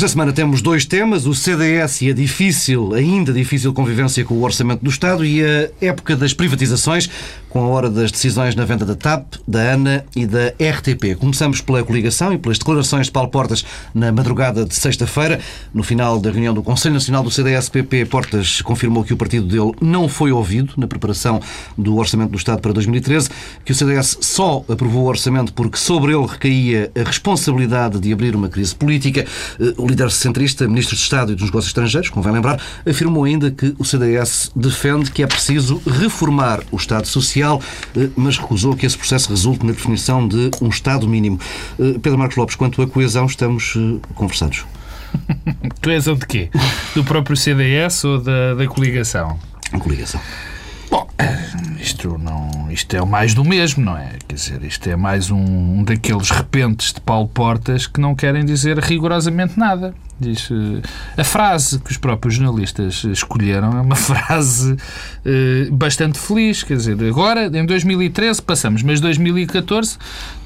Esta semana temos dois temas, o CDS e a difícil, ainda difícil convivência com o Orçamento do Estado e a época das privatizações, com a hora das decisões na venda da TAP, da ANA e da RTP. Começamos pela coligação e pelas declarações de Paulo Portas na madrugada de sexta-feira. No final da reunião do Conselho Nacional do CDS-PP, Portas confirmou que o partido dele não foi ouvido na preparação do Orçamento do Estado para 2013, que o CDS só aprovou o orçamento porque sobre ele recaía a responsabilidade de abrir uma crise política. O líder centrista, ministro de Estado e dos Negócios Estrangeiros, convém lembrar, afirmou ainda que o CDS defende que é preciso reformar o Estado Social, eh, mas recusou que esse processo resulte na definição de um Estado mínimo. Eh, Pedro Marcos Lopes, quanto à coesão, estamos eh, conversados. coesão de quê? Do próprio CDS ou da, da coligação? A coligação. Bom, isto, não, isto é o mais do mesmo, não é? Quer dizer, isto é mais um, um daqueles repentes de Paulo Portas que não querem dizer rigorosamente nada. Diz, a frase que os próprios jornalistas escolheram é uma frase eh, bastante feliz. Quer dizer, agora, em 2013, passamos, mas 2014,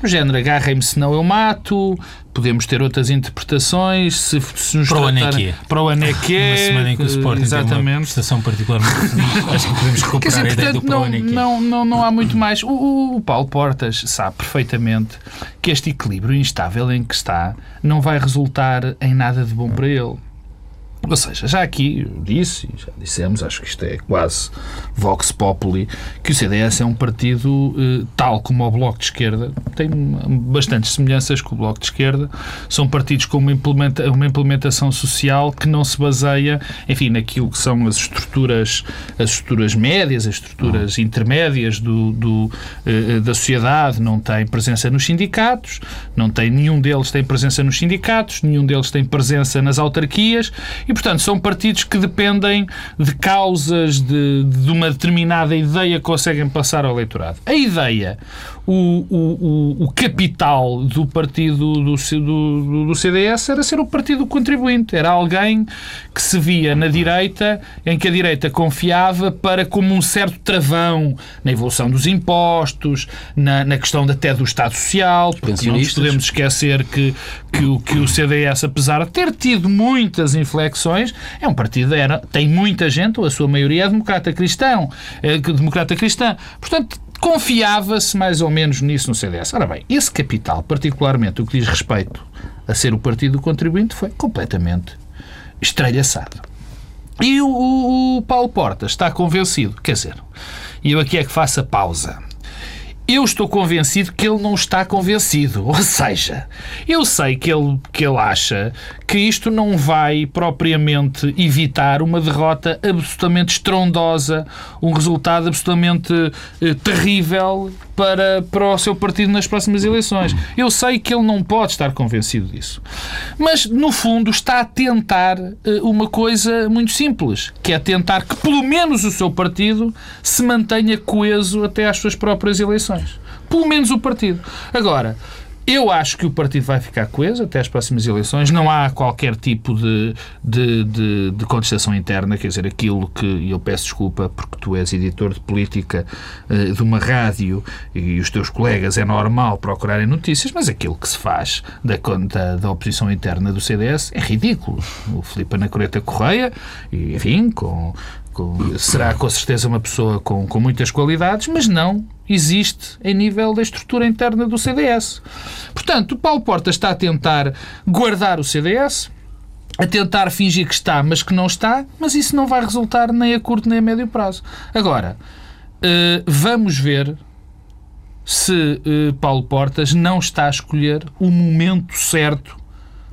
no género agarrem-me se não eu mato, podemos ter outras interpretações. Se, se nos para o Anequê. Para o Anequê. Uma semana em que o Sporting exatamente. tem uma prestação particularmente feliz. Acho que podemos recuperar dizer, a ideia do não, não, não, não há muito mais. O, o, o Paulo Portas sabe perfeitamente que este equilíbrio instável em que está não vai resultar em nada de bom para ele. Ou seja, já aqui disse, já dissemos, acho que isto é quase Vox Populi, que o CDS é um partido eh, tal como o Bloco de Esquerda, tem bastantes semelhanças com o Bloco de Esquerda, são partidos com uma, implementa, uma implementação social que não se baseia, enfim, naquilo que são as estruturas, as estruturas médias, as estruturas intermédias do, do eh, da sociedade, não tem presença nos sindicatos, não tem, nenhum deles tem presença nos sindicatos, nenhum deles tem presença nas autarquias e, portanto, são partidos que dependem de causas, de, de uma determinada ideia que conseguem passar ao eleitorado. A ideia, o, o, o capital do partido do, do, do CDS era ser o partido contribuinte. Era alguém que se via na direita, em que a direita confiava para como um certo travão na evolução dos impostos, na, na questão até do Estado Social, porque não nos podemos esquecer que, que, o, que o CDS, apesar de ter tido muitas inflexões, é um partido, era, tem muita gente, ou a sua maioria é democrata cristão, é democrata cristã. Portanto, confiava-se mais ou menos nisso no CDS. Ora bem, esse capital, particularmente o que diz respeito a ser o partido contribuinte, foi completamente estrelhaçado. E o, o, o Paulo Portas está convencido, quer dizer, e eu aqui é que faço a pausa. Eu estou convencido que ele não está convencido. Ou seja, eu sei que ele, que ele acha que isto não vai propriamente evitar uma derrota absolutamente estrondosa, um resultado absolutamente eh, terrível para, para o seu partido nas próximas eleições. Eu sei que ele não pode estar convencido disso. Mas, no fundo, está a tentar eh, uma coisa muito simples, que é tentar que, pelo menos, o seu partido se mantenha coeso até às suas próprias eleições. Pelo menos o partido. Agora, eu acho que o partido vai ficar coeso até às próximas eleições. Não há qualquer tipo de, de, de, de contestação interna. Quer dizer, aquilo que. E eu peço desculpa porque tu és editor de política uh, de uma rádio e os teus colegas é normal procurarem notícias, mas aquilo que se faz da, da, da oposição interna do CDS é ridículo. O Filipe Anacoreta Correia, e, enfim, com, será com certeza uma pessoa com, com muitas qualidades, mas não existe em nível da estrutura interna do CDS. Portanto, o Paulo Porta está a tentar guardar o CDS, a tentar fingir que está, mas que não está, mas isso não vai resultar nem a curto nem a médio prazo. Agora, vamos ver se Paulo Portas não está a escolher o momento certo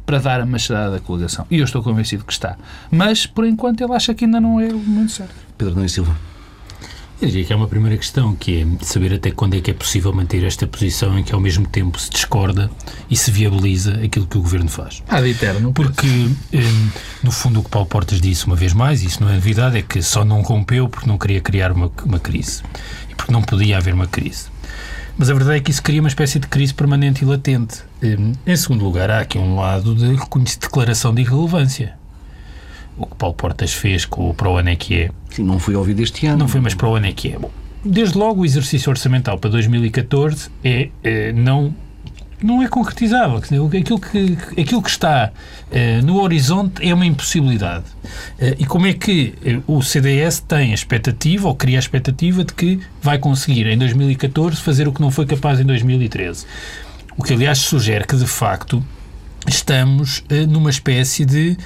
para dar a machadada da coligação. E eu estou convencido que está. Mas, por enquanto, ele acha que ainda não é o momento certo. Pedro Nunes Silva. Eu diria que é uma primeira questão, que é saber até quando é que é possível manter esta posição em que ao mesmo tempo se discorda e se viabiliza aquilo que o Governo faz. Há de eterno. Porque, um, no fundo, o que Paulo Portas disse uma vez mais, e isso não é novidade, é que só não rompeu porque não queria criar uma, uma crise. E porque não podia haver uma crise. Mas a verdade é que isso cria uma espécie de crise permanente e latente. Um, em segundo lugar, há aqui um lado de declaração de irrelevância o que Paulo Portas fez com o Pro é que é. Sim, não foi ouvido este ano. Não foi, mas Pro é que é. Bom, desde logo o exercício orçamental para 2014 é, é não não é concretizável. Aquilo que, aquilo que está uh, no horizonte é uma impossibilidade. Uh, e como é que uh, o CDS tem a expectativa, ou cria a expectativa, de que vai conseguir em 2014 fazer o que não foi capaz em 2013? O que, aliás, sugere que, de facto, estamos numa espécie de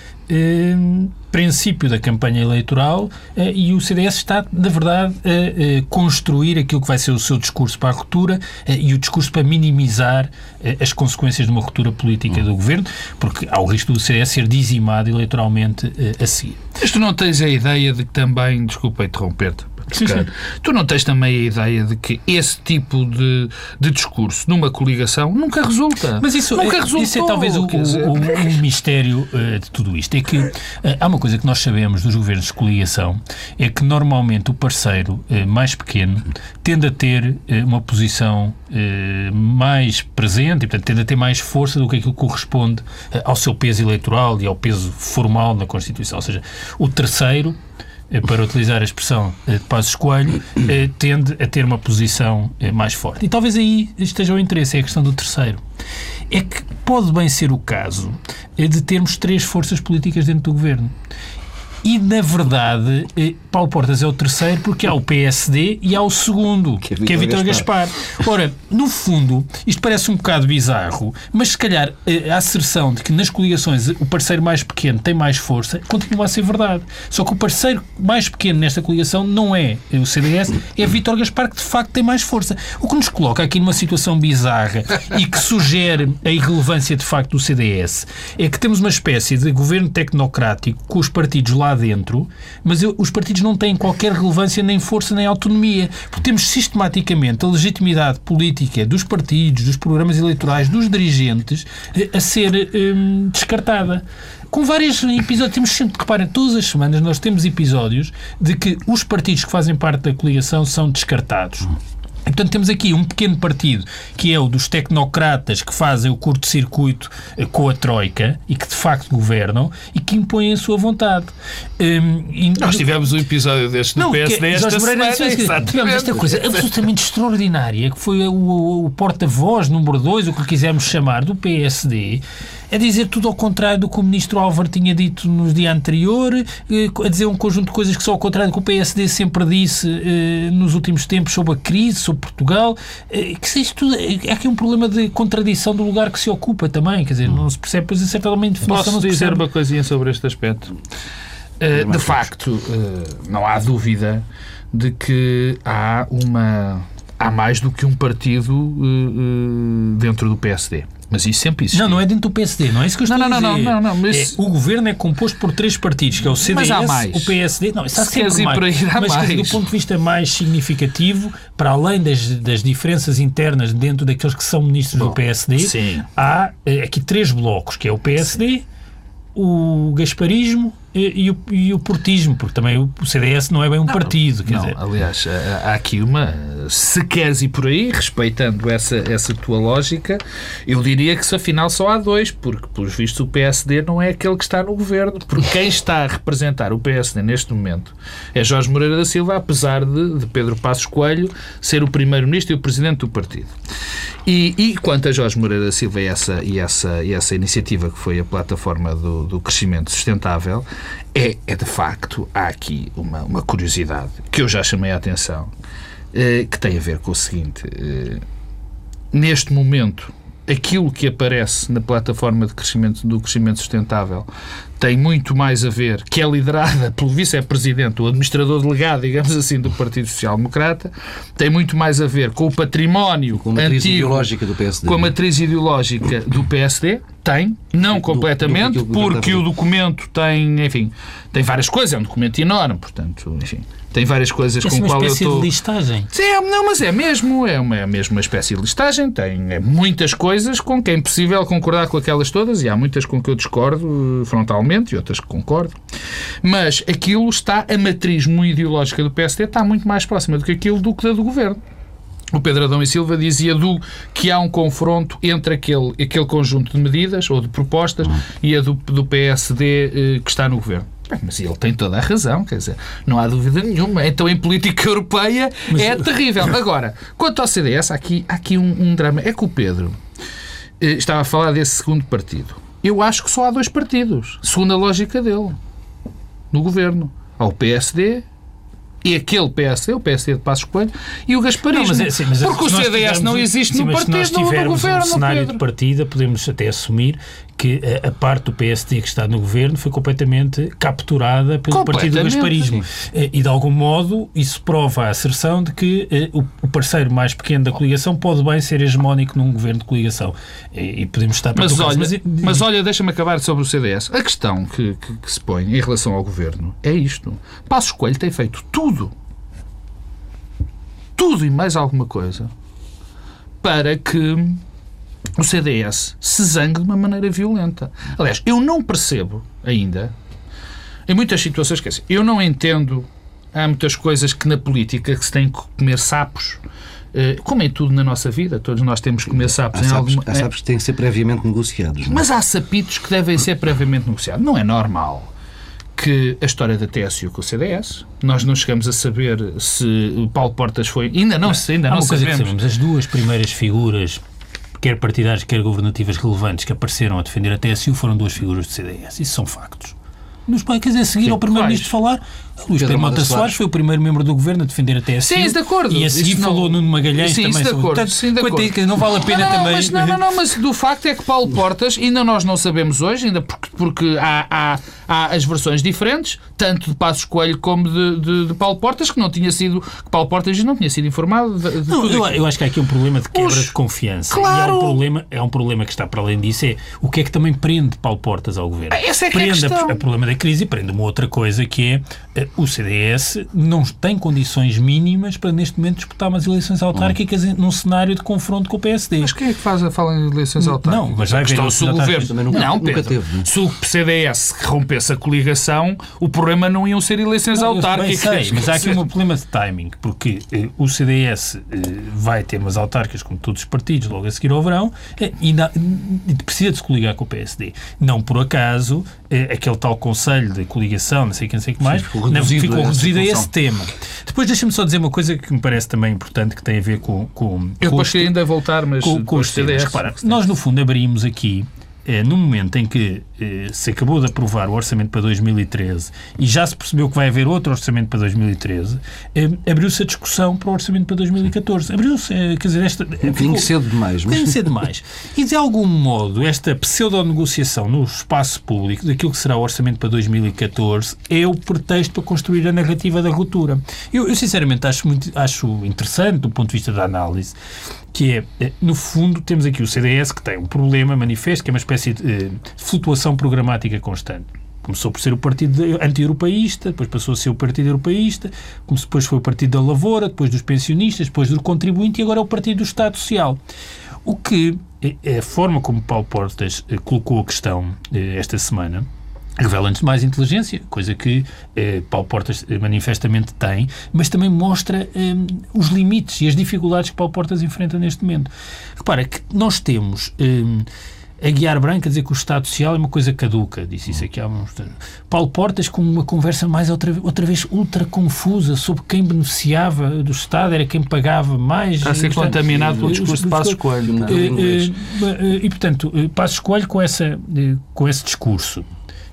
princípio da campanha eleitoral eh, e o CDS está, na verdade, a construir aquilo que vai ser o seu discurso para a ruptura eh, e o discurso para minimizar eh, as consequências de uma ruptura política do governo, porque há o risco do CDS ser dizimado eleitoralmente a seguir. Mas tu não tens a ideia de que também, desculpa interromper-te, Sim. Tu não tens também a ideia de que esse tipo de, de discurso numa coligação nunca resulta. Mas isso, nunca é, resultou, isso é talvez o, o, o, mistério uh, de tudo isto. É que uh, há uma coisa que nós sabemos dos governos de coligação, é que normalmente o parceiro uh, mais pequeno tende a ter uma posição mais presente e, portanto, tende a ter mais força do que aquilo que corresponde ao seu peso eleitoral e ao peso formal na Constituição. Ou seja, o terceiro para utilizar a expressão eh, de Passos Coelho, eh, tende a ter uma posição mais forte. E talvez aí esteja o interesse, é a questão do terceiro. É que pode bem ser o caso de termos três forças políticas dentro do governo. E, na verdade, eh, Paulo Portas é o terceiro porque há o PSD e há o segundo, que é Vítor, Gaspar. Gaspar. Ora, no fundo, isto parece um bocado bizarro, mas se calhar eh, a asserção de que nas coligações o parceiro mais pequeno tem mais força continua a ser verdade. Só que o parceiro mais pequeno nesta coligação não é o CDS, é Vítor Gaspar que de facto tem mais força. O que nos coloca aqui numa situação bizarra e que sugere a irrelevância de facto do CDS é que temos uma espécie de governo tecnocrático com os partidos lá dentro, mas eu, os partidos não têm qualquer relevância, nem força, nem autonomia. Porque temos sistematicamente a legitimidade política dos partidos, dos programas eleitorais, dos dirigentes eh, a ser hum, descartada com vários episódios. Temos sempre, reparem, todas as semanas nós temos episódios de que os partidos que fazem parte da coligação são descartados. Portanto, temos aqui um pequeno partido que é o dos tecnocratas que fazem o curto-circuito eh, com a Troika e que de facto governam e que impõem a sua vontade. Um, e... Nós tivemos um episódio deste no PSD esta semana. Tivemos esta coisa absolutamente extraordinária que foi o, o porta-voz número 2, o que quisermos chamar, do PSD é dizer tudo ao contrário do que o ministro Álvaro tinha dito no dia anterior, eh, a dizer um conjunto de coisas que são ao contrário do que o PSD sempre disse eh, nos últimos tempos sobre a crise, sobre Portugal. Eh, que isto tudo, é aqui um problema de contradição do lugar que se ocupa também, quer dizer, não se percebe, pois acertadamente definição. Posso dizer uma coisinha sobre este aspecto? de facto, não há dúvida de que há uma há mais do que um partido dentro do PSD. Mas isso sempre existe. Não, não é dentro do PSD, não é isso que eu estou não, não, a dizer. Não, não, não, mas... É, o governo é composto por três partidos, que é o CDS, o PSD... Não, está sempre mais. Aí, mas mais. do ponto de vista mais significativo, para além das, das diferenças internas dentro daqueles que são ministros Bom, do PSD, sim. há eh, aqui três blocos, que é o PSD, sim. o gasparismo e, o, e o portismo, porque também o CDS não é bem um não, partido. Quer não, dizer. aliás, há aqui uma. Se queres ir por aí, respeitando essa, essa tua lógica, eu diria que se afinal só há dois, porque, pelos vistos, o PSD não é aquele que está no governo. Porque quem está a representar o PSD neste momento é Jorge Moreira da Silva, apesar de, de Pedro Passos Coelho ser o primeiro-ministro e o presidente do partido. E, e, quanto a Jorge Moreira da Silva e essa, e essa, e essa iniciativa que foi a plataforma do, do crescimento sustentável, é, é de facto, há aqui uma, uma curiosidade que eu já chamei a atenção, eh, que tem a ver com o seguinte. Eh, neste momento, aquilo que aparece na plataforma de crescimento, do crescimento sustentável tem muito mais a ver, que é liderada pelo vice-presidente, o administrador delegado, digamos assim, do Partido Social Democrata, tem muito mais a ver com o património com a matriz antigo, ideológica do PSD. Com a matriz ideológica do PSD, tem, não completamente, do, do, do porque o documento tem, enfim, tem várias coisas, é um documento enorme, portanto, enfim, tem várias coisas é com o qual eu estou... de listagem. Sim, é, não, mas é mesmo, é, uma, é mesmo uma espécie de listagem, tem é muitas coisas com que é impossível concordar com aquelas todas, e há muitas com que eu discordo eh, e outras que concordo, mas aquilo está, a matriz muito ideológica do PSD está muito mais próxima do que aquilo do que da do Governo. O Pedro Adão e Silva dizia do, que há um confronto entre aquele, aquele conjunto de medidas ou de propostas e a do, do PSD eh, que está no governo. Bem, mas ele tem toda a razão, quer dizer, não há dúvida nenhuma. Então, em política europeia mas... é terrível. Agora, quanto ao CDS, há aqui, há aqui um, um drama. É que o Pedro eh, estava a falar desse segundo partido. Eu acho que só há dois partidos, segundo a lógica dele, no governo. Há o PSD e aquele PSD, o PSD de Passos Coelho, e o Gasparismo. Não, mas é- sim, mas porque o CDS tivermos não existe sim, no mas se partido, nós no, no tivermos governo. um cenário Pedro. de partida, podemos até assumir que a, a parte do PSD que está no governo foi completamente capturada pelo partido do Completamente. Gasparismo. Eh, E, de algum modo, isso prova a asserção de que eh, o, o parceiro mais pequeno da coligação pode bem ser hegemónico num governo de coligação. E, e podemos estar Mas olha, mas, olha deixa-me acabar sobre o CDS. A questão que, que- que se põe em relação ao governo é isto. Passos Coelho tem feito tudo, tudo e mais alguma coisa, para que o CDS se zangue de uma maneira violenta. Aliás, eu não percebo ainda, em muitas situações, dizer, eu não entendo, há muitas coisas que na política que se tem que comer sapos, eh, como em tudo na nossa vida, todos nós temos que comer sapos Há em sabes, alguma... há sabes que têm que ser previamente negociados. não é? Mas há sapitos que devem ser previamente negociados. Não é normal que a história da TSU com o CDS, nós não chegamos a saber se Paulo Portas foi. Ainda não, se ainda Há não sabemos. sabemos, as duas primeiras figuras, quer partidárias, quer governativas relevantes, que apareceram a defender a TSU foram duas figuras do CDS. Isso são factos. Nos, quer dizer, a seguir Sim, ao Primeiro-Ministro falar, Luís Pedro Mota Soares. Soares foi o primeiro membro do Governo a defender a TSU. Sim, isso de acordo. E a seguir Isso não- falou Nuno Magalhães Sim, também. isso de acordo. Portanto, Sim, de quanto a acordo. que não vale a pena não, não, também... Mas, não, não, não, mas do facto é que Paulo Portas, ainda nós não sabemos hoje, ainda porque, porque há, há, há as versões diferentes, tanto de Passos Coelho como de, de, de Paulo Portas, que não tinha sido, que Paulo Portas não tinha sido informado de, de Não, tudo eu, eu acho que há aqui um problema de quebra Os- de confiança. Claro! E é um, problema, é um problema que está para além disso. É o que é que também prende Paulo Portas ao governo. Essa é que é a prende questão. o problema da crise e prende uma outra coisa que é eh, o CDS não tem condições mínimas para neste momento disputar umas eleições autárquicas em- num cenário de confronto com o PSD. Mas quem é que faz a fala em eleições autárquicas? Não, mas vai haver se o governo... também nunca- não, nunca teve, né? se o CDS rompesse a coligação, o problema não iam ser eleições Não, autárquicas. sei, mas há aqui um problema de timing, porque eh, o CDS eh, vai ter umas autárquicas, como todos os partidos, logo a seguir ao verão, eh, e, na- e precisa de se coligar com o PSD. Não por acaso, aquele tal Conselho de Coligação, não sei quem, não sei o que mais, ficou reduzido ficou a reduzido a função. esse tema. Depois deixa-me só dizer uma coisa que me parece também importante, que tem a ver com, com, Eu com depois queria ainda voltar, mas com, com os. CDS. Repara, nós no fundo abrimos aqui, eh, no momento em que eh, se acabou de aprovar o orçamento para 2013 e já se percebeu que vai haver outro orçamento para 2013, eh, abriu-se a discussão para o orçamento para 2014. Abriu-se, eh, quer dizer, esta... Um bocadinho cedo demais. Tem de Mas... ser demais. E de algum modo, esta pseudo-negociação no espaço público daquilo que será o orçamento para 2014 é o pretexto para construir a narrativa da ruptura. Eu, eu, sinceramente acho, muito, acho interessante do ponto de vista da análise que é, eh, no fundo, temos aqui o CDS que tem um problema manifesto, que é uma espécie de eh, flutuação programática constante. Começou por ser o partido de- anti-europeísta, depois passou a ser o partido europeísta, depois foi o partido da lavoura, depois dos pensionistas, depois do contribuinte e agora é o partido do Estado Social. O que é a forma como Paulo Portas eh, colocou a questão eh, esta semana revela antes de mais inteligência, coisa que eh, Paulo Portas eh, manifestamente tem, mas também mostra eh, os limites e as dificuldades que Paulo Portas enfrenta neste momento. Repara que nós temos eh, a Guiar Branca dizer que o Estado Social é uma coisa caduca, disse isso aqui há uns... Paulo Portas com uma conversa mais outra, outra vez ultra confusa sobre quem beneficiava do Estado, era quem pagava mais. Está a ser Portanto, contaminado pelo discurso de os- Passos Coelho. é? Eh, eh, e, portanto, Passos Coelho com, essa, com esse discurso.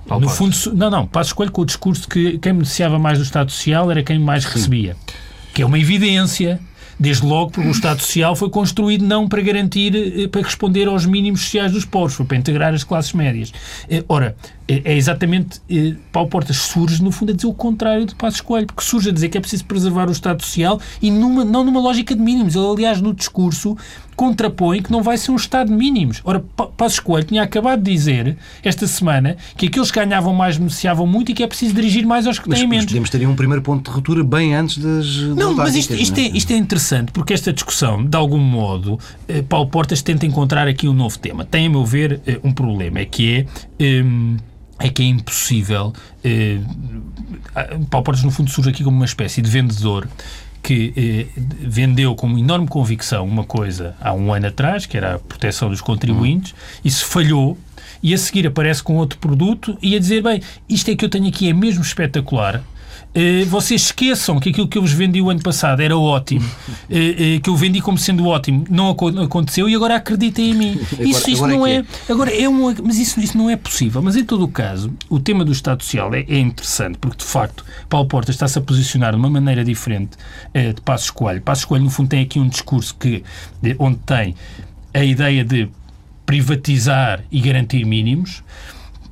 Paulo no Portas. fundo, não, não, Passos Coelho com o discurso que quem beneficiava mais do Estado Social era quem mais recebia. Que é uma evidência, desde logo porque o Estado Social foi construído não para garantir, eh, para responder aos mínimos sociais dos pobres, foi para integrar as classes médias. Eh, Ora, é exatamente, eh, Paulo Portas surge, no fundo, a dizer o contrário de Passos Coelho, porque surge a dizer que é preciso preservar o Estado Social e numa, não numa lógica de mínimos. Ele, aliás, no discurso contrapõe que não vai ser um Estado de mínimos. Ora, Pa- Passos Coelho tinha acabado de dizer, esta semana, que aqueles que ganhavam mais beneficiavam muito e que é preciso dirigir mais aos que Mas, têm mas menos. podemos ter um primeiro ponto de ruptura bem antes das. Não, mas isto, isto, é, é? isto é interessante porque esta discussão, de algum modo, eh, Paulo Portas tenta encontrar aqui um novo tema. Tem, a meu ver, eh, um problema, é que é. Hum, é que é impossível. eh, Paulo Portas, no fundo, surge aqui como uma espécie de vendedor que eh, vendeu com enorme convicção uma coisa há um ano atrás, que era a proteção dos contribuintes, isso falhou. e a seguir aparece com outro produto e a dizer, bem, isto é que eu tenho aqui é mesmo espetacular, vocês esqueçam que aquilo que eu vos vendi o ano passado era ótimo, eh, eh, que eu vendi como sendo ótimo, não aconteceu e agora acreditem em mim. Agora, isso, isso agora não é, é, Agora é um, mas isso, isso não é possível. Mas em todo o caso, o tema do Estado Social é, é interessante porque de facto Paulo Porta está-se a posicionar de uma maneira diferente de Passos Coelho. Passos Coelho no fundo tem aqui um discurso que onde tem a ideia de privatizar e garantir mínimos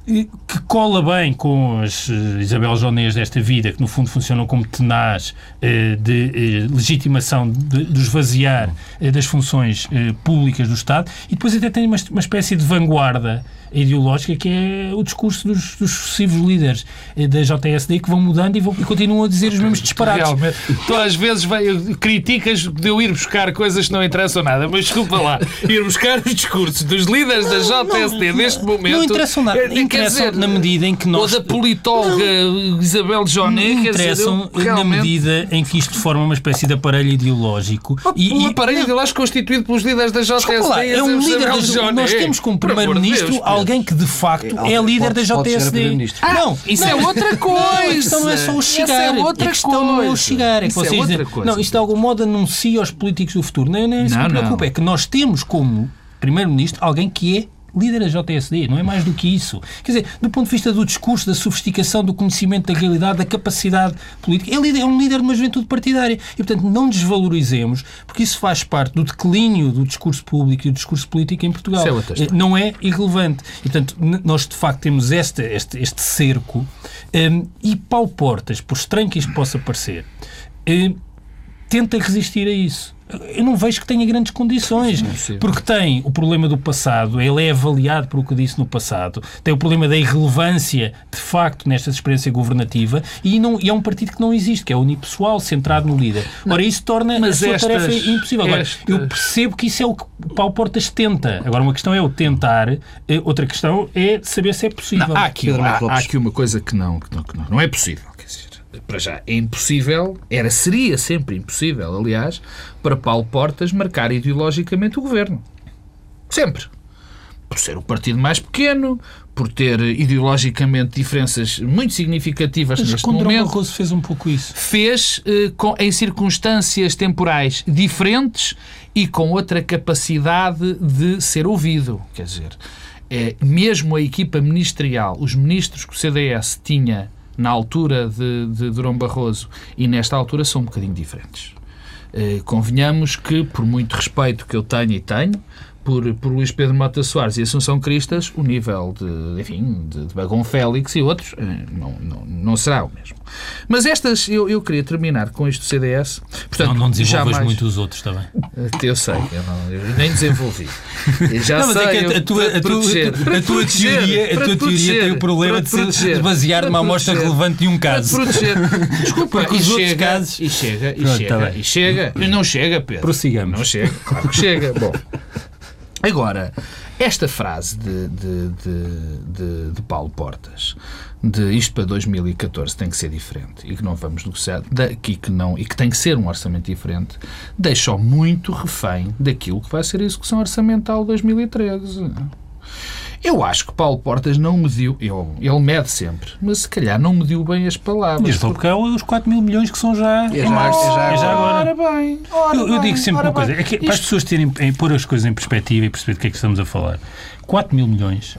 que cola bem com as uh, Isabel Jonês desta vida, que no fundo funcionam como tenaz uh, de uh, legitimação de, de esvaziar das funções públicas do Estado, e depois até tem uma, uma espécie de vanguarda ideológica que é o discurso dos, dos sucessivos líderes da JSD que vão mudando e, vão, e continuam a dizer os mesmos disparates. Realmente. Tu às vezes vai, criticas de eu ir buscar coisas que não interessam nada, mas desculpa lá, ir buscar os discursos dos líderes da JSD neste momento. Não interessam nada. É, interessam dizer, na medida em que nós. Ou da politóloga não, Isabel Joné. Interessam dizer, eu, na medida em que isto forma uma espécie de aparelho ideológico. Oh, e, um aparelho ideológico constituído pelos líderes da JSD. Lá, é um líder da, Nós temos como primeiro-ministro alguém que de facto é, é líder da JSD. Ah, não, isso é outra coisa. a questão não é só o chegar. É outra a questão coisa. não é o chegar. É que vocês é dizem, não, isto de algum modo anuncia aos políticos do futuro. Nem, nem se preocupa. É que nós temos como primeiro-ministro alguém que é líder da JSD, não é mais do que isso. Quer dizer, do ponto de vista do discurso, da sofisticação, do conhecimento da realidade, da capacidade política, líder, é um líder de uma juventude partidária. E, portanto, não desvalorizemos, porque isso faz parte do declínio do discurso público e do discurso político em Portugal. É não é irrelevante. E, portanto, nós, de facto, temos este, este, este cerco um, e Paulo Portas, por estranho que isto possa parecer, um, tenta resistir a isso eu não vejo que tenha grandes condições. É porque tem o problema do passado, ele é avaliado por o que disse no passado, tem o problema da irrelevância, de facto, nesta experiência governativa, e, não, e é um partido que não existe, que é unipessoal, centrado no líder. Ora, isso torna Mas a sua estas, tarefa impossível. Agora, estas... eu percebo que isso é o que o Paulo Portas tenta. Agora, uma questão é o tentar, eh, outra questão é saber se é possível. Não, há, aqui, há, há, aqui uma coisa que não, que não, que não, não é possível para já, é impossível, era, seria sempre impossível, aliás, para Paulo Portas marcar ideologicamente o governo. Sempre. Por ser o partido mais pequeno, por ter ideologicamente diferenças muito significativas Mas neste momento. Mas Barroso fez um pouco isso. Fez eh, com, em circunstâncias temporais diferentes e com outra capacidade de ser ouvido. Quer dizer, é, mesmo a equipa ministerial, os ministros que o CDS tinha na altura de, de Durão Barroso e nesta altura são um bocadinho diferentes. Eh, convenhamos que, por muito respeito que eu tenho e tenho, por, por Luís Pedro Mota Soares e Assunção Cristas, o nível de, enfim, de, de Bagão Félix e outros eh, não, não, não será o mesmo. Mas estas, eu, eu queria terminar com isto do CDS. Portanto, não, não desenvolves muito os outros também. Eh, eu sei, eu, não, eu nem desenvolvi. Eu já não, sei, é a, tua, a, tua, a tua teoria, a tua teoria tem o problema de se basear numa amostra relevante de um caso. proteger. Desculpa, os chega, casos... E chega, e Pronto, chega, tá e chega. E não chega, Pedro. Prossigamos. Não chega, claro que chega. Bom... Agora, esta frase de, de, de, de, Paulo Portas, de isto para 2014 tem que ser diferente e que não vamos negociar daqui que não e que tem que ser um orçamento diferente, deixa-o muito refém daquilo que vai ser a execução orçamental 2013. Eu acho que Paulo Portas não mediu, eu, ele mede sempre, mas se calhar não mediu bem as palavras. Mas porque é os 4 mil milhões que são já. É já, é já, é já agora. Ora bem, ora eu, eu digo sempre uma coisa: é que, para as pessoas terem, em, pôr as coisas em perspectiva e perceber do que é que estamos a falar, 4 mil milhões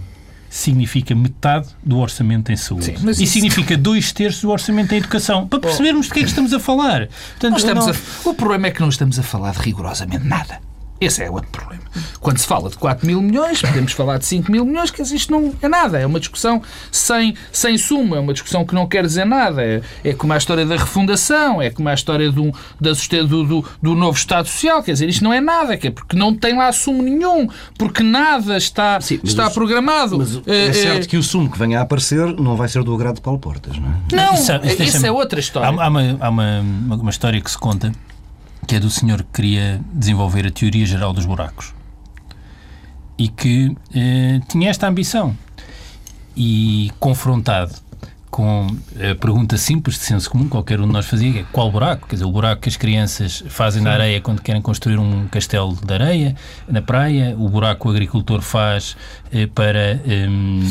significa metade do orçamento em saúde. Sim, e isso... significa dois terços do orçamento em educação. Para percebermos de que é que estamos a falar. Portanto, estamos não... a... O problema é que não estamos a falar de rigorosamente nada. Esse é outro problema. Quando se fala de 4 mil milhões, podemos falar de 5 mil milhões, que isto não é nada. É uma discussão sem, sem suma, é uma discussão que não quer dizer nada. É, é como a história da refundação, é como a história do, da, do, do, do novo Estado Social. Quer dizer, isto não é nada, que é porque não tem lá sumo nenhum, porque nada está, Sim, está os, programado. Mas é, é certo é, que o sumo que venha a aparecer não vai ser do agrado de Paulo Portas, não é? Não, isso, isso, isso é outra história. Há, há, uma, há uma, uma história que se conta que é do senhor que queria desenvolver a teoria geral dos buracos e que eh, tinha esta ambição. E confrontado com a pergunta simples de senso comum, qualquer um de nós fazia, que é qual buraco? Quer dizer, o buraco que as crianças fazem na areia quando querem construir um castelo de areia na praia, o buraco que o agricultor faz para eh,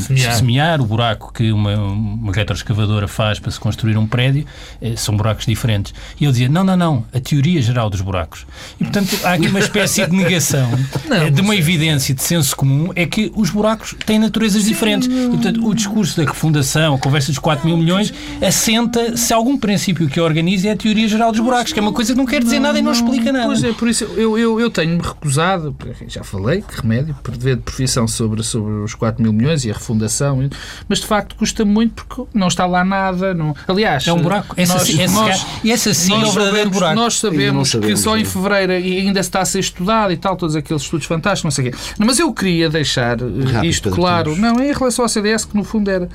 Semear. semear, o buraco que uma, uma retroescavadora faz para se construir um prédio, eh, são buracos diferentes. E ele dizia, não, não, não, a teoria geral dos buracos. E, portanto, há aqui uma espécie de negação eh, de uma evidência de senso comum, é que os buracos têm naturezas diferentes. E, portanto, o discurso da refundação, a conversa dos 4 mil milhões, assenta se algum princípio que a organiza é a teoria geral dos buracos, que é uma coisa que não quer dizer nada e não explica nada. Pois é, por isso eu, eu, eu tenho-me recusado, já falei, que remédio, por dever de profissão sobre, sobre os 4 mil milhões e a refundação, mas de facto custa muito porque não está lá nada. Não... Aliás, É um buraco. Essa, nós, sim- esse, nós, e esse sim é o nós verdadeiro sabemos, buraco. nós sabemos sabemos, que só em é. fevereiro e ainda está a ser estudado e tal, todos aqueles estudos fantásticos, não sei o quê. Mas eu queria deixar eh, Rápido, isto claro. Não, em relação ao CDS, que no fundo era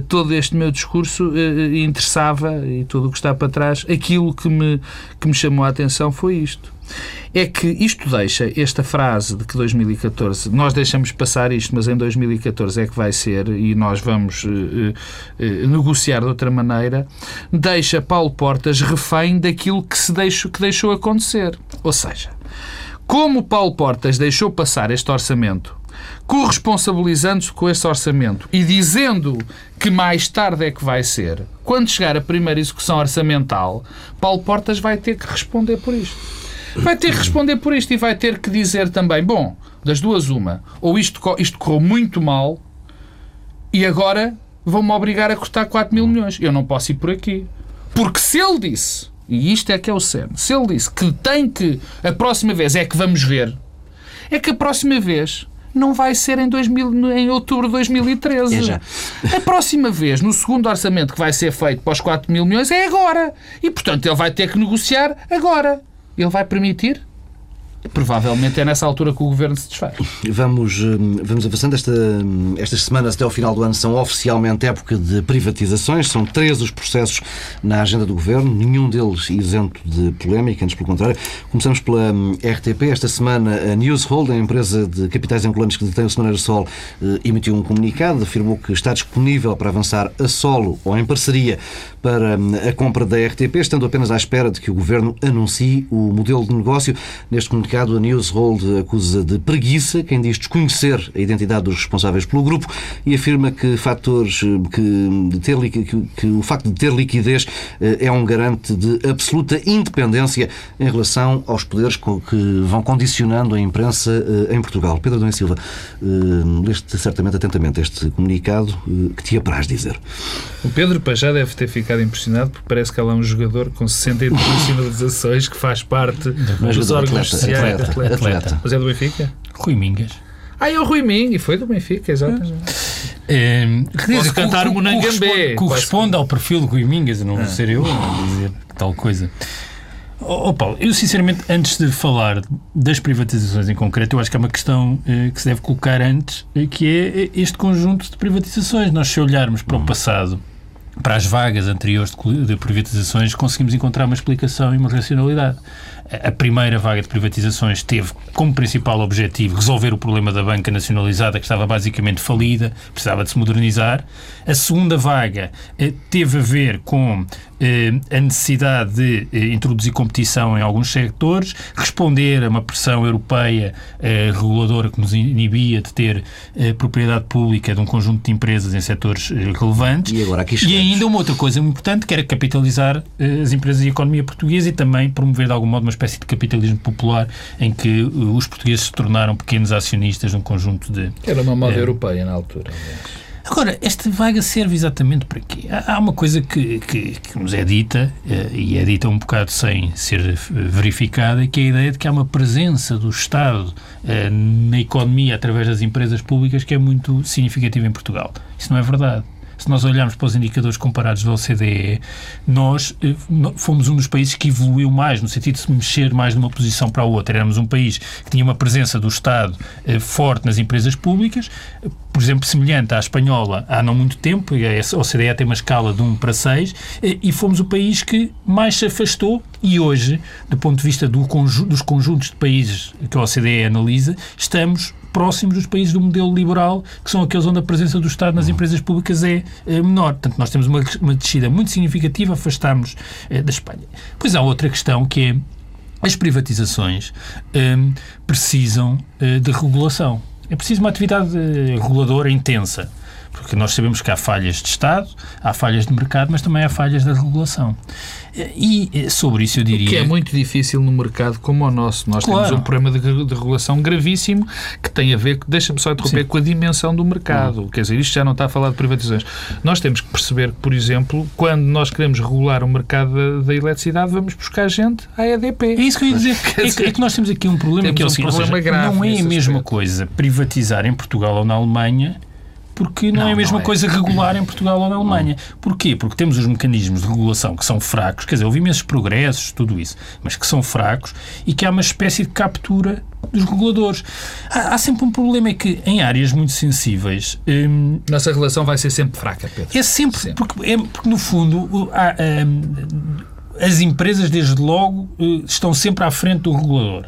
todo este meu discurso eh, eh, interessava e tudo o que está para trás, aquilo que me, que me chamou a atenção foi isto. É que isto deixa, esta frase de que 2014, nós deixamos passar isto, mas em 2014 é que vai ser e nós vamos eh, eh, eh, negociar de outra maneira, deixa Paulo Portas refém daquilo que, se deixou, que deixou acontecer. Ou seja, como Paulo Portas deixou passar este orçamento, corresponsabilizando-se com esse orçamento e dizendo que mais tarde é que vai ser, quando chegar a primeira execução orçamental, Paulo Portas vai ter que responder por isto. Vai ter que responder por isto e vai ter que dizer também: bom, das duas, uma, ou isto, isto correu muito mal e agora vão-me obrigar a cortar 4 mil milhões. Eu não posso ir por aqui. Porque se ele disse, e isto é que é o cerne, se ele disse que tem que, a próxima vez é que vamos ver, é que a próxima vez não vai ser em, 2000, em outubro de 2013. É já. A próxima vez, no segundo orçamento que vai ser feito para os 4 mil milhões, é agora. E, portanto, ele vai ter que negociar agora. Ele vai permitir? Provavelmente é nessa altura que o governo se desfaz. Vamos, hum, vamos avançando. Esta, hum, estas semanas até ao final do ano são oficialmente época de privatizações. São três os processos na agenda do Governo, nenhum deles isento de polémica, antes pelo contrário. Começamos pela hum, RTP. Esta semana a Newshold, a empresa de capitais angolanos que detém o Semanário Sol, eh, emitiu um comunicado, afirmou que está disponível para avançar a solo ou em parceria para a compra da RTP, estando apenas à espera de que o Governo anuncie o modelo de negócio. Neste comunicado, a Newshold acusa de preguiça quem diz desconhecer a identidade dos responsáveis pelo grupo e afirma que fatores que, ter, que, que o facto de ter liquidez eh, é um garante de absoluta independência em relação aos poderes que vão condicionando a imprensa eh, em Portugal. Pedro Domingos Silva, eh, leste certamente atentamente este comunicado que te apraz dizer. O Pedro Pajá deve ter ficado impressionado porque parece que ela é um jogador com 60 internacionalizações que faz parte dos jogador, órgãos sociais. Atleta, Atleta. atleta. Mas é do Benfica? Rui Mingas. Ah, é o Rui Ming, e foi do Benfica, exatamente. É, Posso cantar o Munangambé. Corresponde ao perfil do Rui Mingas, não vou ser eu a dizer tal coisa. Ó oh, Paulo, eu sinceramente, antes de falar das privatizações em concreto, eu acho que há uma questão eh, que se deve colocar antes, eh, que é este conjunto de privatizações. Nós, se olharmos para o passado, para as vagas anteriores de de privatizações, conseguimos encontrar uma explicação e uma racionalidade. A primeira vaga de privatizações teve como principal objetivo resolver o problema da banca nacionalizada, que estava basicamente falida, precisava de se modernizar. A segunda vaga eh, teve a ver com a necessidade de eh, introduzir competição em alguns sectores, responder a uma pressão europeia eh, reguladora que nos inibia de ter eh, propriedade pública de um conjunto de empresas em setores eh, relevantes. E agora aqui E ainda uma outra coisa muito importante, que era capitalizar eh, as empresas e a economia portuguesa e também promover de algum modo uma espécie de capitalismo popular em que eh, os portugueses se tornaram pequenos acionistas de um conjunto de... Era uma moda É. europeia na altura. Agora, esta vaga serve exatamente para quê? Há uma coisa que, que, que nos é dita, eh, e é dita um bocado sem ser verificada, que é a ideia de que há uma presença do Estado eh, na economia através das empresas públicas que é muito significativa em Portugal. Isso não é verdade. Se nós olharmos para os indicadores comparados da OCDE, nós eh, fomos um dos países que evoluiu mais, no sentido de se mexer mais de uma posição para a outra. Éramos um país que tinha uma presença do Estado forte nas empresas públicas, por exemplo, semelhante à espanhola há não muito tempo, e a OCDE tem uma escala de 1 para 6, e fomos o país que mais se afastou e hoje, do ponto de vista do conju dos conjuntos de países que a OCDE analisa, estamos próximos dos países do modelo liberal, que são aqueles onde a presença do Estado nas empresas públicas é, é menor. Portanto, nós temos uma, uma descida muito significativa, afastamos é, da Espanha. Pois há outra questão que é as privatizações hum, precisam uh, de regulação. É preciso uma atividade eh, reguladora intensa, porque nós sabemos que há falhas de Estado, há falhas de mercado, mas também há falhas da regulação. E sobre isso eu diria. O que é muito difícil no mercado como o nosso. Nós claro. temos um problema de, de, regulação gravíssimo que tem a ver, deixa-me só interromper, Sim. com a dimensão do mercado. Uhum. Quer dizer, isto já não está a falar de privatizações. Nós temos que perceber que, por exemplo, quando nós queremos regular o mercado da, da eletricidade, vamos buscar gente à EDP. É isso que eu ia dizer. É que, é que, nós temos aqui um problema que é o seguinte: um não é a mesma aspecto. coisa privatizar em Portugal ou na Alemanha porque não, não é a mesma é. coisa regular em Portugal ou na Alemanha. Porquê? Porque temos os mecanismos de regulação que são fracos, quer dizer, houve imensos progressos, tudo isso, mas que são fracos e que há uma espécie de captura dos reguladores. Há, há sempre um problema, é que em áreas muito sensíveis... Hum, Nossa relação vai ser sempre fraca, Pedro. É sempre, sempre. Porque, é, porque no fundo há, hum, as empresas, desde logo, eh, estão sempre à frente do regulador.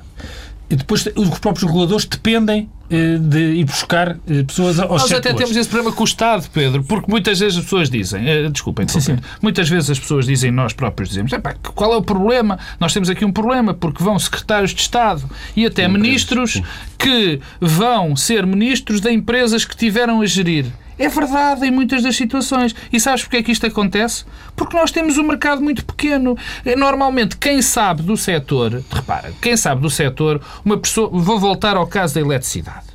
E depois os próprios reguladores dependem de ir buscar eh, pessoas aos Nós até temos esse problema com o Estado, Pedro, porque muitas vezes as pessoas dizem, uh, desculpem, sim, sim. muitas vezes as pessoas dizem, nós próprios dizemos, qual é o problema? Nós temos aqui um problema, porque vão secretários de Estado e até ministros que vão ser ministros de empresas que tiveram a gerir é verdade em muitas das situações. E sabes porque é que isto acontece? Porque nós temos um mercado muito pequeno. Normalmente, quem sabe do setor, repara, quem sabe do setor, uma pessoa. Vou voltar ao caso da eletricidade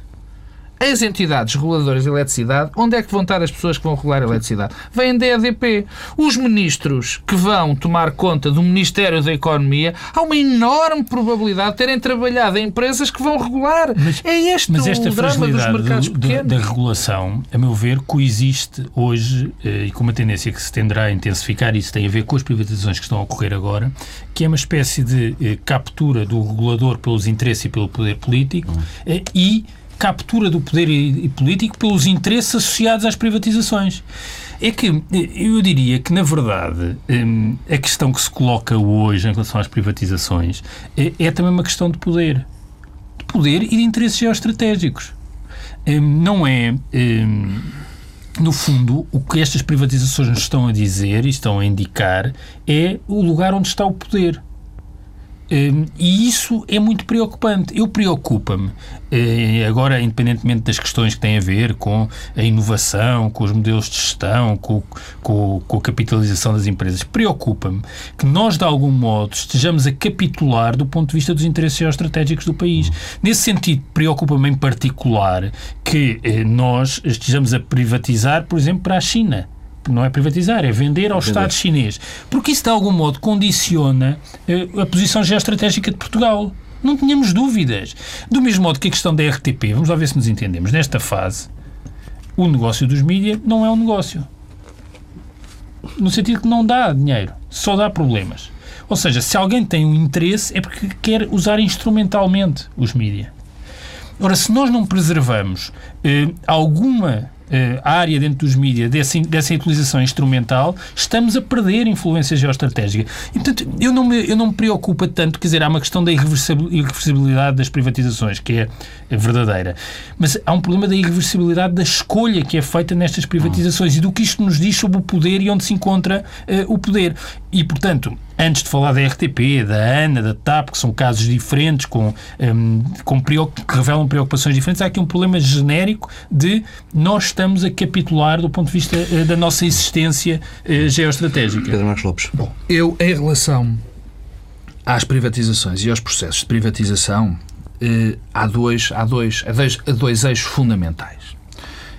as entidades reguladoras de eletricidade, onde é que vão estar as pessoas que vão regular a eletricidade? Vêm da EDP. Os ministros que vão tomar conta do Ministério da Economia, há uma enorme probabilidade de terem trabalhado em empresas que vão regular. Mas, é este mas esta o drama dos mercados do, pequenos. Da regulação, a meu ver, coexiste hoje eh, e com uma tendência que se tenderá a intensificar, isso tem a ver com as privatizações que estão a ocorrer agora, que é uma espécie de eh, captura do regulador pelos interesses e pelo poder político hum. eh, e captura do poder e, político pelos interesses associados às privatizações. É que eu diria que, na verdade, hum, a questão que se coloca hoje em relação às privatizações é, é também uma questão de poder. De poder e de interesses geoestratégicos. Hum, não é. Hum, no fundo, o que estas privatizações nos estão a dizer e estão a indicar é o lugar onde está o poder. Hum, e isso é muito preocupante. Eu preocupa-me, eh, agora, independentemente das questões que têm a ver com a inovação, com os modelos de gestão, com, com, com a capitalização das empresas, preocupa-me que nós, de algum modo, estejamos a capitular do ponto de vista dos interesses geoestratégicos do país. Nesse sentido, preocupa-me em particular que eh, nós estejamos a privatizar, por exemplo, para a China não é privatizar, é vender ao. Estado chinês. Porque isso, de algum modo, condiciona uh, a posição geoestratégica de Portugal. Não tínhamos dúvidas. Do mesmo modo que a questão da RTP, vamos lá ver se nos entendemos, nesta fase, o negócio dos mídias não é um negócio. No sentido que não dá dinheiro, só dá problemas. Ou seja, se alguém tem um interesse é porque quer usar instrumentalmente os mídias. Ora, se nós não preservamos eh, alguma área dentro dos mídias dessa, dessa utilização instrumental, estamos a perder influência geoestratégica. Portanto, eu não, me, eu não me preocupa tanto, quer dizer, há uma questão da irreversibilidade das privatizações, que é, é verdadeira, mas há um problema da irreversibilidade da escolha que é feita nestas privatizações e do que isto nos diz sobre o poder e onde se encontra uh, o poder. E, portanto, antes de falar da RTP, da ANA, da TAP, que são casos diferentes, com, um, com que revelam preocupações diferentes, há aqui um problema genérico de nós estamos a capitular do ponto de vista uh, da nossa existência uh, geoestratégica. Pedro Marcos Lopes. Bom, eu, em relação às privatizações e aos processos de privatização, uh, há, dois, há, dois, há, dois, há dois eixos fundamentais.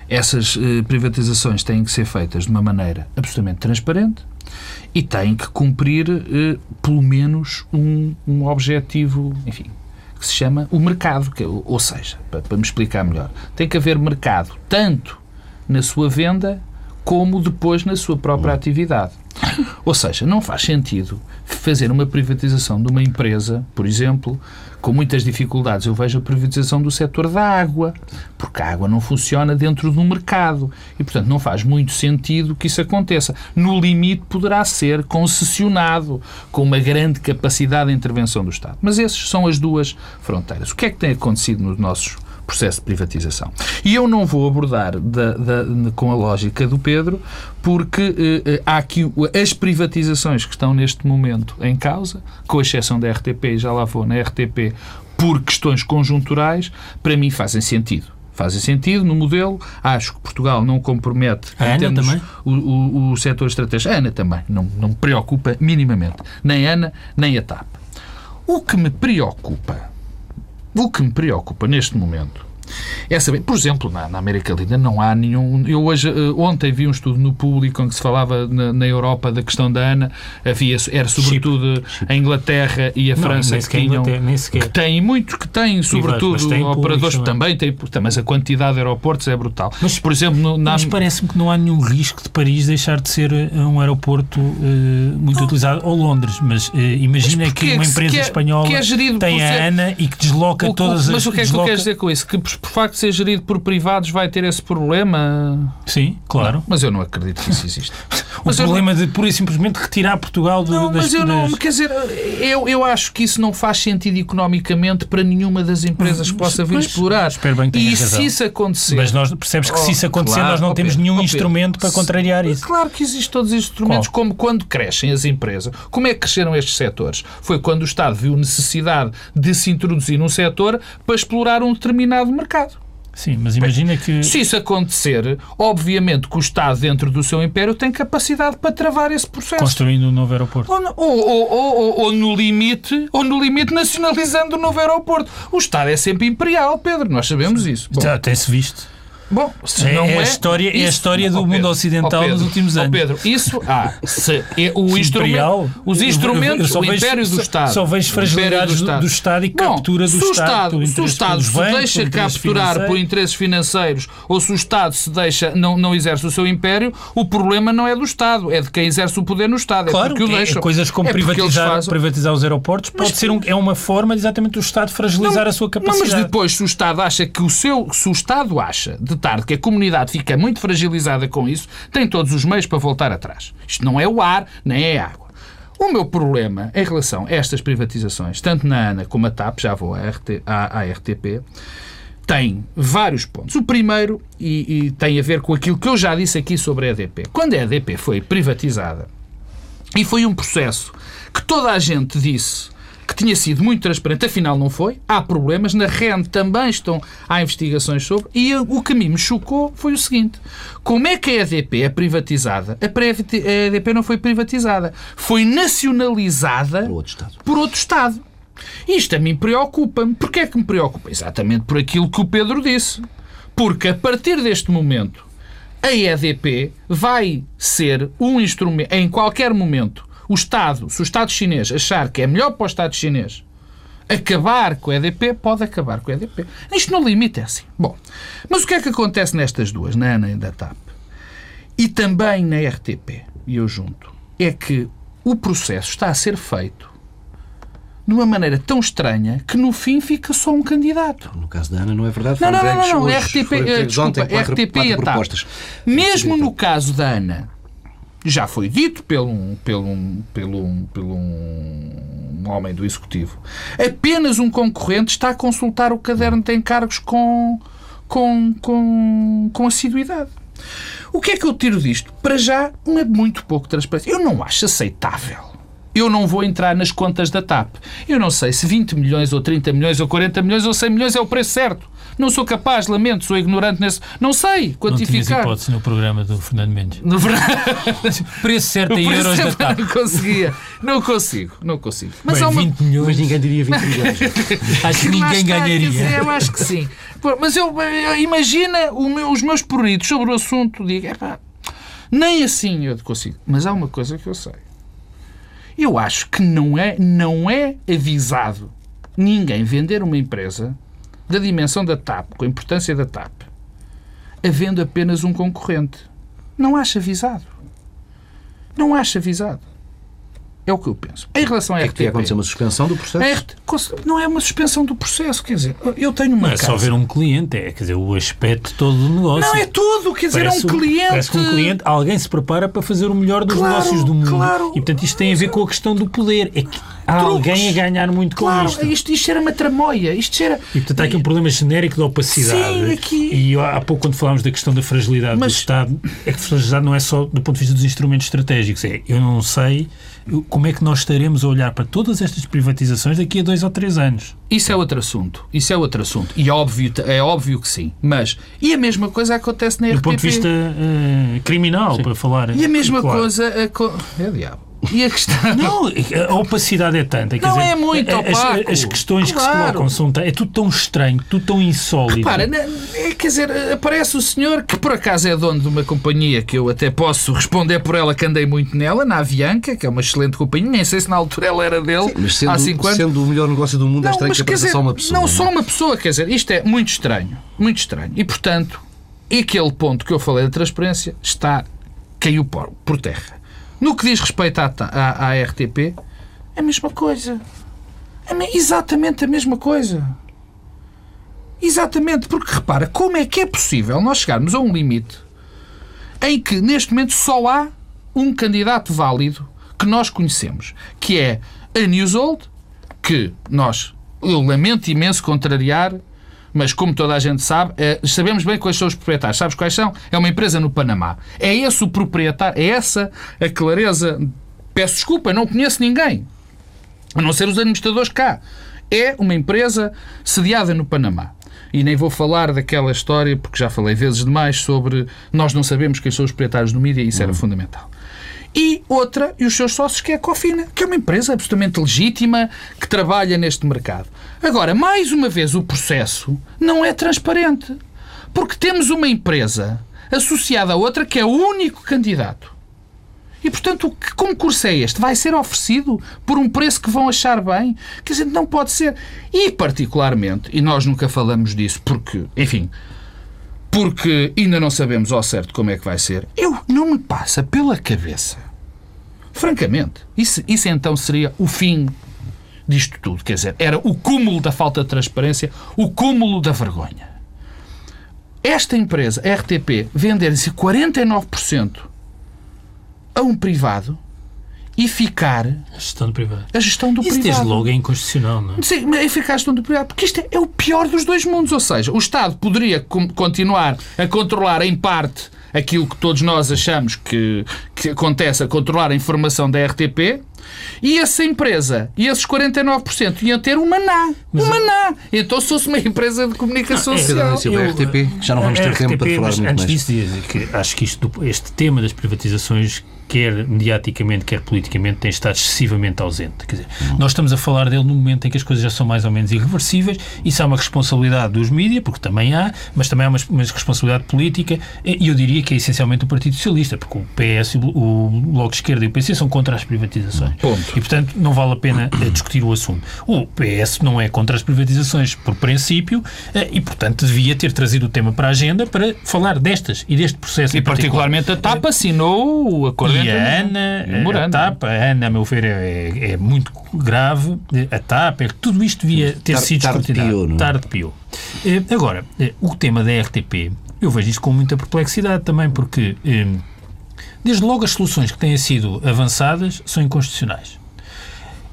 Essas privatizações têm que ser feitas de uma maneira absolutamente transparente, e tem que cumprir eh, pelo menos um, um objetivo, enfim, que se chama o mercado. Que, ou seja, para, para me explicar melhor, tem que haver mercado tanto na sua venda como depois na sua própria atividade. Ou seja, não faz sentido fazer uma privatização de uma empresa, por exemplo, com muitas dificuldades. Eu vejo a privatização do setor da água, porque a água não funciona dentro do mercado e, portanto, não faz muito sentido que isso aconteça. No limite, poderá ser concessionado com uma grande capacidade de intervenção do Estado. Mas essas são as duas fronteiras. O que é que tem acontecido nos nossos processo de privatização. E eu não vou abordar da, da, com a lógica do Pedro, porque eh, há aqui as privatizações que estão neste momento em causa, com exceção da RTP, e já lá vou na RTP, por questões conjunturais, para mim fazem sentido fazem sentido no modelo. Acho que Portugal não compromete a Ana também? O, o, o setor estratégico. A Ana também, não, não me preocupa minimamente. Nem a Ana, nem a TAP. O que me preocupa o que me preocupa neste momento é saber, por exemplo, na, na, América Latina não há nenhum. Eu hoje, eh, ontem vi um estudo no público em que se falava na, na Europa da questão da ANA, havia, era sobretudo Chip. a Inglaterra e a não, França que tinham. Que têm muitos que têm, sobretudo têm operadores que também têm, mas a quantidade de aeroportos é brutal. Mas, por exemplo, na... mas parece-me que não há nenhum risco de Paris deixar de ser eh, um aeroporto uh, muito não. utilizado, ou Londres, mas uh, imagina mas que uma empresa que é, espanhola que é tem a ANA e que desloca o, todas mas as. Mas o que é que tu queres dizer com isso? Que por facto de ser gerido por privados vai ter esse problema? Sim, claro. Não, mas eu não acredito que isso exista. o mas problema não... de pura e simplesmente retirar Portugal do, não, das mas eu não, quer dizer, eu, eu acho que isso não faz sentido economicamente para nenhuma das empresas que possa vir mas, explorar. Espero bem que e razão. se isso acontecer. Mas nós percebes que oh, se isso acontecer, claro, nós não oh, temos nenhum oh, instrumento para contrariar isso. Claro que existem todos os instrumentos, Qual? como quando crescem as empresas. Como é que cresceram estes setores? Foi quando o Estado viu necessidade de se introduzir num setor para explorar um determinado mercado. Sim, mas imagina que. Se isso acontecer, obviamente que o Estado, dentro do seu império, tem capacidade para travar esse processo. Construindo um novo aeroporto. Ou, ou, ou, ou, no limite, ou no limite nacionalizando o um novo aeroporto. O Estado é sempre imperial, Pedro, nós sabemos isso. Bom, Já tem-se visto. Bom, se é, não é, é a história, isso, é a história do oh, mundo ocidental Pedro, nos últimos anos. Pedro, isso ah, se, é, o instrumento, os instrumentos, o império do Estado. Só vejo fragilidades do do Estado e captura do se Estado. Se o Estado se deixa capturar por interesses financeiros ou se o Estado se deixa, não, não exerce o seu império, o problema não é do Estado, é de quem exerce o poder no Estado. Claro, é porque o é deixam. coisas como é privatizar, privatizar os aeroportos pode ser um, é uma forma exatamente do Estado fragilizar não, a sua capacidade. Não, mas depois, se o Estado acha que o seu, se o Estado acha de tarde que a comunidade fica muito fragilizada com isso, tem todos os meios para voltar atrás. Isto não é o ar, nem é a água. O meu problema em relação a estas privatizações, tanto na ANA como a TAP, já vou à, RT, à, à RTP, tem vários pontos. O primeiro, e, e, tem a ver com aquilo que eu já disse aqui sobre a EDP. Quando a EDP foi privatizada, e foi um processo que toda a gente disse que tinha sido muito transparente, afinal não foi. Há problemas. Na REN também estão, há investigações sobre. E o que a mim me chocou foi o seguinte: como é que a EDP é privatizada? A EDP não foi privatizada. Foi nacionalizada por outro Estado. Por outro Estado. Isto a mim preocupa-me. Porquê é que me preocupa? Exatamente por aquilo que o Pedro disse. Porque a partir deste momento, a EDP vai ser um instrumento, em qualquer momento, o Estado, se o Estado chinês achar que é melhor para o Estado chinês acabar com a EDP, pode acabar com a EDP. Isto no limite é assim. Bom, mas o que é que acontece nestas duas, na ANA e na TAP? E também na RTP, e eu junto, é que o processo está a ser feito de uma maneira tão estranha que no fim fica só um candidato. No caso da Ana não é verdade. Não, não, não, não, não. RTP, uh, desculpa, quatro, RTP quatro e a TAP. Mesmo no caso da Ana, já foi dito pelo, pelo, pelo, pelo um homem do Executivo. Apenas um concorrente está a consultar o caderno de encargos com, com, com, com assiduidade. O que é que eu tiro disto? Para já, é muito pouco transparência. Eu não acho aceitável. Eu não vou entrar nas contas da TAP. Eu não sei se 20 milhões ou 30 milhões ou 40 milhões ou 100 milhões é o preço certo. Não sou capaz, lamento, sou ignorante nesse. Não sei quantificar. Não hipótese no programa do Fernando Mendes. No... preço certo em euros da TAP. Não conseguia. Não consigo, não consigo. Mas, Bem, uma... 20 milhões. Mas ninguém diria 20 milhões. acho que ninguém ganharia. Dizer, eu acho que sim. Mas eu, imagina meu, os meus pruridos sobre o assunto. Digo, epá, nem assim eu consigo. Mas há uma coisa que eu sei. Eu acho que não é, não é avisado ninguém vender uma empresa da dimensão da TAP, com a importância da TAP, havendo apenas um concorrente. Não acha avisado. Não acha avisado. É o que eu penso. Em relação à É que RTP... tem acontecer uma suspensão do processo? a RT não é uma suspensão do processo, quer dizer, eu tenho uma Não é só casa. ver um cliente, é quer dizer, o aspecto todo do negócio. Não é tudo, quer dizer, é um Parece cliente. Parece que um cliente, alguém se prepara para fazer o melhor dos Claro, negócios do mundo. claro. E portanto isto tem a ver com a questão do poder. É que há Truques. alguém a ganhar muito com Claro, isto. isto, isto era uma tramóia, isto era. E portanto há aqui um problema genérico de opacidade. Sim, aqui- E há pouco, quando falámos da questão da fragilidade Mas- do Estado, é que a fragilidade não é só do ponto de vista dos instrumentos estratégicos. É, eu não sei como é que nós estaremos a olhar para todas estas privatizações daqui a dois ou três anos. Isso é outro assunto. Isso é outro assunto. E óbvio, é óbvio que sim. Mas. E a mesma coisa acontece na Do RTP. ponto de vista eh, criminal, para falar. E a mesma claro. coisa. aco- É diabo. E a questão. Não, a opacidade é tanta. Quer Não dizer, é muito as- opaco. As, questões que se Claro. colocam são. tão- É tudo tão estranho, tudo tão insólito. Repara, é, quer dizer, aparece o senhor que por acaso é dono de uma companhia que eu até posso responder por ela que andei muito nela, na Avianca, que é uma excelente companhia, nem sei se na altura ela era dele, Mas sendo, há 5 anos. sendo o melhor negócio do mundo, é estranho que apareça dizer, só uma pessoa. Não, é? só uma pessoa, quer dizer, isto é muito estranho. Muito estranho. E, portanto, aquele ponto que eu falei da transparência está, caiu por, por terra. No que diz respeito à, à, à RTP, é a mesma coisa. É me- exatamente a mesma coisa. Exatamente, porque repara, como é que é possível nós chegarmos a um limite em que neste momento só há um candidato válido que nós conhecemos, que é a Newsold, que nós, eu lamento imenso contrariar, mas como toda a gente sabe, eh, sabemos bem quais são os proprietários. Sabes quais são? É uma empresa no Panamá. É esse o proprietário, é essa a clareza. Peço desculpa, não conheço ninguém, a não ser os administradores cá. É uma empresa sediada no Panamá. E nem vou falar daquela história, porque já falei vezes demais, sobre nós não sabemos quem são os proprietários do mídia, e isso era fundamental. E outra, e os seus sócios, que é a Cofina, que é uma empresa absolutamente legítima que trabalha neste mercado. Agora, mais uma vez, o processo não é transparente. Porque temos uma empresa associada a outra que é o único candidato. E, portanto, que concurso é este? Vai ser oferecido por um preço que vão achar bem? Quer dizer, não pode ser. E, particularmente, e nós nunca falamos disso porque, enfim, porque ainda não sabemos ao certo como é que vai ser, eu não me passa pela cabeça. Francamente, isso, isso então seria o fim disto tudo. Quer dizer, era o cúmulo da falta de transparência, o cúmulo da vergonha. Esta empresa, a RTP, vender-se 49% a um privado e ficar A gestão do privado. a gestão do Isso privado. desde logo é inconstitucional, não é? Sim, mas é ficar a gestão do privado, porque isto é, é o pior dos dois mundos. Ou seja, o Estado poderia continuar a controlar em parte aquilo que todos nós achamos que, que acontece, a controlar a informação da RTP, e essa empresa e esses 49% iam ter uma NA. Uma NA. Então, se fosse uma empresa de comunicação Não, é- social. Eu- RTP, já não vamos ter A tempo para RTP, falar muito antes mais. disso, que acho que isto, este tema das privatizações, quer mediaticamente, quer politicamente, tem estado excessivamente ausente. Quer dizer, nós estamos a falar dele no momento em que as coisas já são mais ou menos irreversíveis. Isso é uma responsabilidade dos mídias, porque também há, mas também há uma, uma responsabilidade política, e eu diria que é essencialmente o Partido Socialista, porque o PS, o, Bloco de Esquerda e o PC são contra as privatizações. Ponto. E, portanto, não vale a pena eh, discutir o assunto. O PS não é contra as privatizações por princípio eh, e, portanto, devia ter trazido o tema para a agenda para falar destas e deste processo. E particular. particularmente a TAP assinou o acordo E a Ana, o Morando. a TAP, a Ana, a meu ver, é, é muito grave. A TAP, é, tudo isto devia ter Tarde- sido tarde escrutinado. piou, não é? Tarde piou. Eh, Agora, eh, o tema da RTP, eu vejo isto com muita perplexidade também, porque eh, desde logo as soluções que têm sido avançadas são inconstitucionais.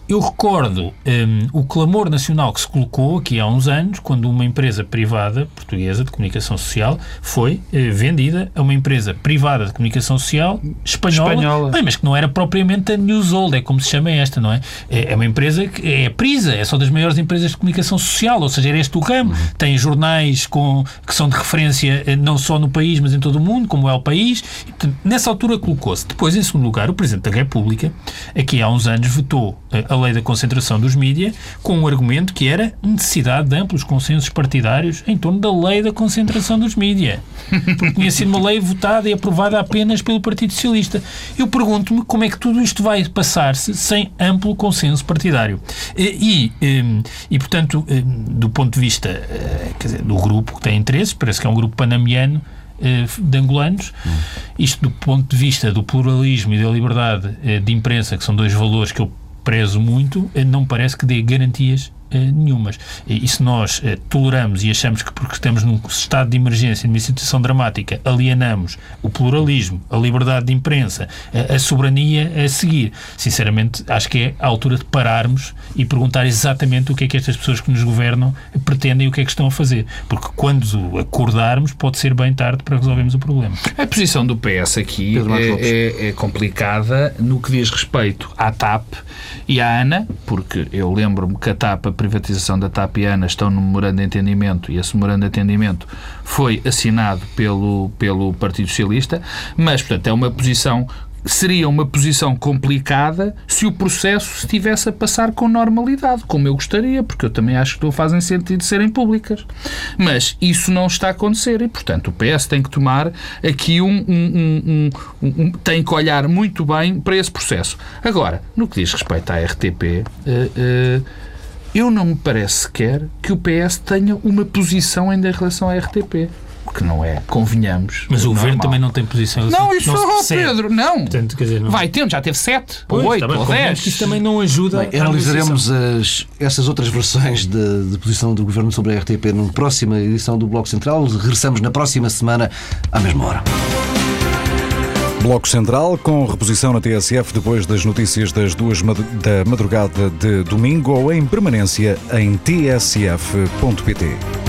Eu recordo hum, o clamor nacional que se colocou aqui há uns anos, quando uma empresa privada portuguesa de comunicação social foi eh, vendida a uma empresa privada de comunicação social espanhola, Espanhola. Bem, mas que não era propriamente a Newsold, é como se chama esta, não é? É é uma empresa que é a Prisa, é só das maiores empresas de comunicação social, ou seja, era este o ramo. Tem jornais com, que são de referência eh, não só no país, mas em todo o mundo, como é o país. Nessa altura colocou-se. Depois, em segundo lugar, o Presidente da República, aqui há uns anos, vetou eh, a lei da concentração dos mídias com um argumento que era necessidade de amplos consensos partidários em torno da lei da concentração dos mídias. Porque tinha sido uma lei votada e aprovada apenas pelo Partido Socialista. Eu pergunto-me como é que tudo isto vai passar-se sem amplo consenso partidário. E, e, e, portanto, do ponto de vista eh, dizer, do grupo que tem interesses, parece que é um grupo panamiano, eh, de angolanos. Hum. Isto do ponto de vista do pluralismo e da liberdade eh, de imprensa, que são dois valores que eu prezo muito, não parece que dê garantias nenhumas. E se nós eh, toleramos e achamos que porque estamos num estado de emergência, numa situação dramática, alienamos o pluralismo, a liberdade de imprensa, a, a soberania a seguir, sinceramente, acho que é a altura de pararmos e perguntar exatamente o que é que estas pessoas que nos governam pretendem e o que é que estão a fazer. Porque quando acordarmos, pode ser bem tarde para resolvermos o problema. A posição do PS aqui é, é, é complicada no que diz respeito à TAP e à ANA, porque eu lembro-me que a TAP privatização da Tapiana estão no memorando de entendimento e esse memorando de entendimento foi assinado pelo, pelo Partido Socialista, mas, portanto, é uma posição seria uma posição complicada se o processo estivesse a passar com normalidade, como eu gostaria, porque eu também acho que não fazem sentido serem públicas. Mas isso não está a acontecer e, portanto, o PS tem que tomar aqui um, um, um, um tem que olhar muito bem para esse processo. Agora, no que diz respeito à RTP, uh, uh, eu não me parece sequer que o PS tenha uma posição ainda em relação à RTP que não é, convenhamos. Mas o governo também não tem posição. Não, isso não, Pedro, não. Portanto, quer dizer, não. Vai tendo, já teve sete, pois, ou oito, ou dez. Isso também não ajuda. Bem, analisaremos as, essas outras versões de, de, posição do governo sobre a RTP numa próxima edição do Bloco Central. Regressamos na próxima semana, à mesma hora. Bloco Central, com reposição na TSF depois das notícias das duas da madrugada de domingo ou em permanência em tsf.pt.